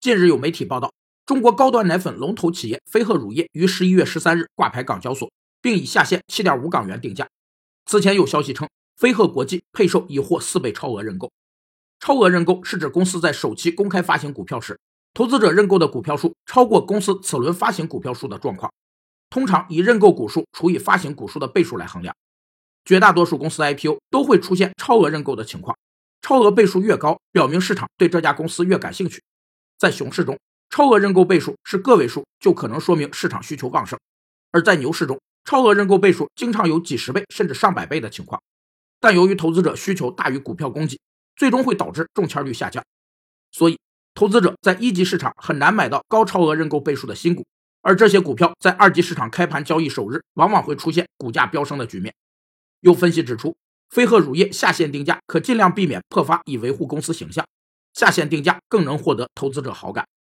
近日有媒体报道，中国高端奶粉龙头企业飞鹤乳业于十一月十三日挂牌港交所，并以下线七点五港元定价。此前有消息称，飞鹤国际配售已获四倍超额认购。超额认购是指公司在首期公开发行股票时，投资者认购的股票数超过公司此轮发行股票数的状况。通常以认购股数除以发行股数的倍数来衡量。绝大多数公司 IPO 都会出现超额认购的情况，超额倍数越高，表明市场对这家公司越感兴趣。在熊市中，超额认购倍数是个位数，就可能说明市场需求旺盛；而在牛市中，超额认购倍数经常有几十倍甚至上百倍的情况。但由于投资者需求大于股票供给，最终会导致中签率下降。所以，投资者在一级市场很难买到高超额认购倍数的新股，而这些股票在二级市场开盘交易首日，往往会出现股价飙升的局面。有分析指出，飞鹤乳业下线定价可尽量避免破发，以维护公司形象。下线定价更能获得投资者好感。